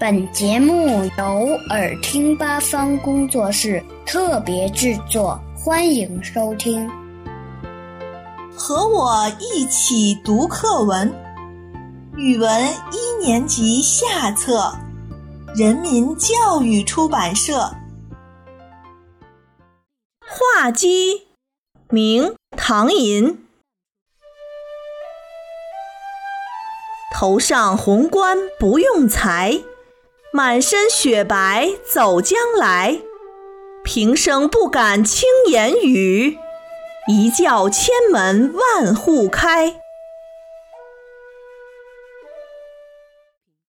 本节目由耳听八方工作室特别制作，欢迎收听。和我一起读课文，语文一年级下册，人民教育出版社。画鸡，明唐寅。头上红冠不用裁。满身雪白走将来，平生不敢轻言语，一叫千门万户开。